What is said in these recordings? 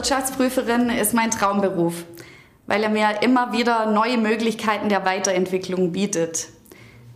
Wirtschaftsprüferin ist mein Traumberuf, weil er mir immer wieder neue Möglichkeiten der Weiterentwicklung bietet.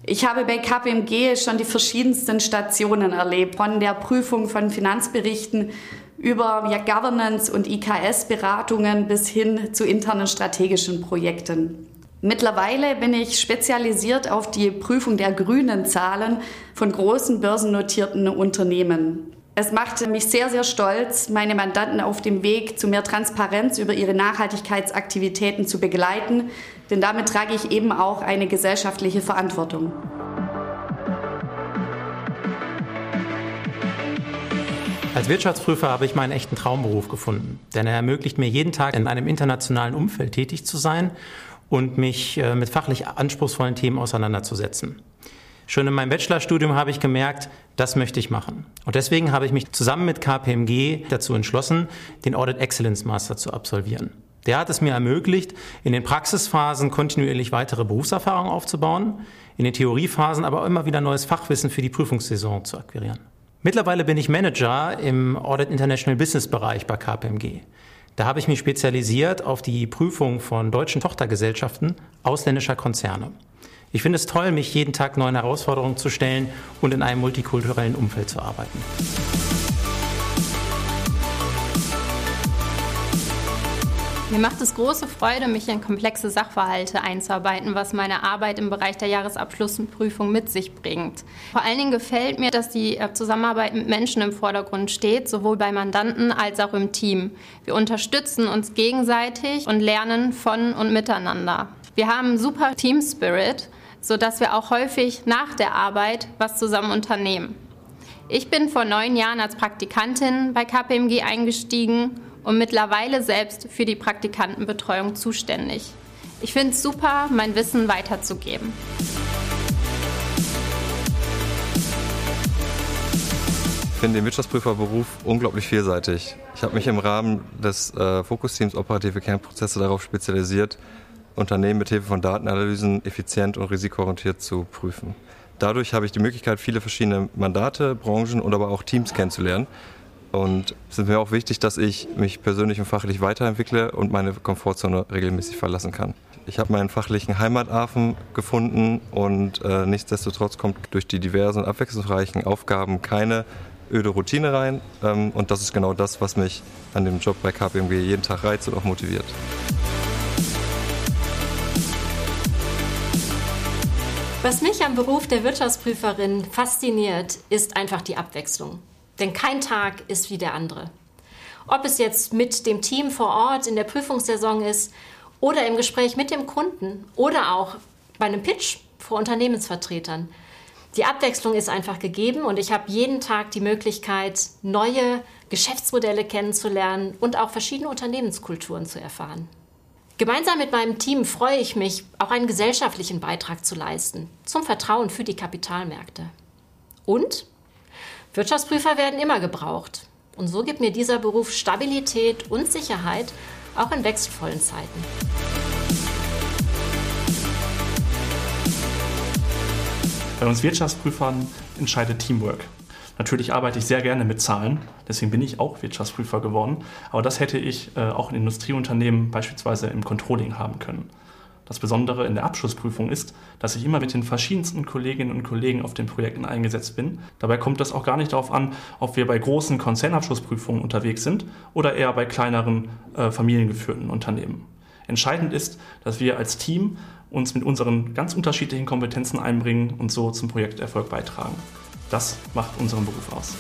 Ich habe bei KPMG schon die verschiedensten Stationen erlebt, von der Prüfung von Finanzberichten über Governance und IKS-Beratungen bis hin zu internen strategischen Projekten. Mittlerweile bin ich spezialisiert auf die Prüfung der grünen Zahlen von großen börsennotierten Unternehmen. Es macht mich sehr, sehr stolz, meine Mandanten auf dem Weg zu mehr Transparenz über ihre Nachhaltigkeitsaktivitäten zu begleiten, denn damit trage ich eben auch eine gesellschaftliche Verantwortung. Als Wirtschaftsprüfer habe ich meinen echten Traumberuf gefunden, denn er ermöglicht mir jeden Tag in einem internationalen Umfeld tätig zu sein und mich äh, mit fachlich anspruchsvollen Themen auseinanderzusetzen. Schon in meinem Bachelorstudium habe ich gemerkt, das möchte ich machen. Und deswegen habe ich mich zusammen mit KPMG dazu entschlossen, den Audit Excellence Master zu absolvieren. Der hat es mir ermöglicht, in den Praxisphasen kontinuierlich weitere Berufserfahrung aufzubauen, in den Theoriephasen aber immer wieder neues Fachwissen für die Prüfungssaison zu akquirieren. Mittlerweile bin ich Manager im Audit International Business Bereich bei KPMG. Da habe ich mich spezialisiert auf die Prüfung von deutschen Tochtergesellschaften ausländischer Konzerne. Ich finde es toll, mich jeden Tag neuen Herausforderungen zu stellen und in einem multikulturellen Umfeld zu arbeiten. Mir macht es große Freude, mich in komplexe Sachverhalte einzuarbeiten, was meine Arbeit im Bereich der Jahresabschlussprüfung mit sich bringt. Vor allen Dingen gefällt mir, dass die äh, Zusammenarbeit mit Menschen im Vordergrund steht, sowohl bei Mandanten als auch im Team. Wir unterstützen uns gegenseitig und lernen von und miteinander. Wir haben super Team Spirit sodass wir auch häufig nach der Arbeit was zusammen unternehmen. Ich bin vor neun Jahren als Praktikantin bei KPMG eingestiegen und mittlerweile selbst für die Praktikantenbetreuung zuständig. Ich finde es super, mein Wissen weiterzugeben. Ich finde den Wirtschaftsprüferberuf unglaublich vielseitig. Ich habe mich im Rahmen des äh, Fokusteams Operative Kernprozesse darauf spezialisiert, Unternehmen mit Hilfe von Datenanalysen effizient und risikoorientiert zu prüfen. Dadurch habe ich die Möglichkeit, viele verschiedene Mandate, Branchen und aber auch Teams kennenzulernen. Und es ist mir auch wichtig, dass ich mich persönlich und fachlich weiterentwickle und meine Komfortzone regelmäßig verlassen kann. Ich habe meinen fachlichen Heimathafen gefunden und äh, nichtsdestotrotz kommt durch die diversen und abwechslungsreichen Aufgaben keine öde Routine rein. Ähm, und das ist genau das, was mich an dem Job bei KPMG jeden Tag reizt und auch motiviert. Was mich am Beruf der Wirtschaftsprüferin fasziniert, ist einfach die Abwechslung. Denn kein Tag ist wie der andere. Ob es jetzt mit dem Team vor Ort in der Prüfungssaison ist oder im Gespräch mit dem Kunden oder auch bei einem Pitch vor Unternehmensvertretern. Die Abwechslung ist einfach gegeben und ich habe jeden Tag die Möglichkeit, neue Geschäftsmodelle kennenzulernen und auch verschiedene Unternehmenskulturen zu erfahren. Gemeinsam mit meinem Team freue ich mich, auch einen gesellschaftlichen Beitrag zu leisten zum Vertrauen für die Kapitalmärkte. Und Wirtschaftsprüfer werden immer gebraucht. Und so gibt mir dieser Beruf Stabilität und Sicherheit, auch in wechselvollen Zeiten. Bei uns Wirtschaftsprüfern entscheidet Teamwork. Natürlich arbeite ich sehr gerne mit Zahlen, deswegen bin ich auch Wirtschaftsprüfer geworden. Aber das hätte ich äh, auch in Industrieunternehmen beispielsweise im Controlling haben können. Das Besondere in der Abschlussprüfung ist, dass ich immer mit den verschiedensten Kolleginnen und Kollegen auf den Projekten eingesetzt bin. Dabei kommt es auch gar nicht darauf an, ob wir bei großen Konzernabschlussprüfungen unterwegs sind oder eher bei kleineren äh, familiengeführten Unternehmen. Entscheidend ist, dass wir als Team uns mit unseren ganz unterschiedlichen Kompetenzen einbringen und so zum Projekterfolg beitragen. Das macht unseren Beruf aus.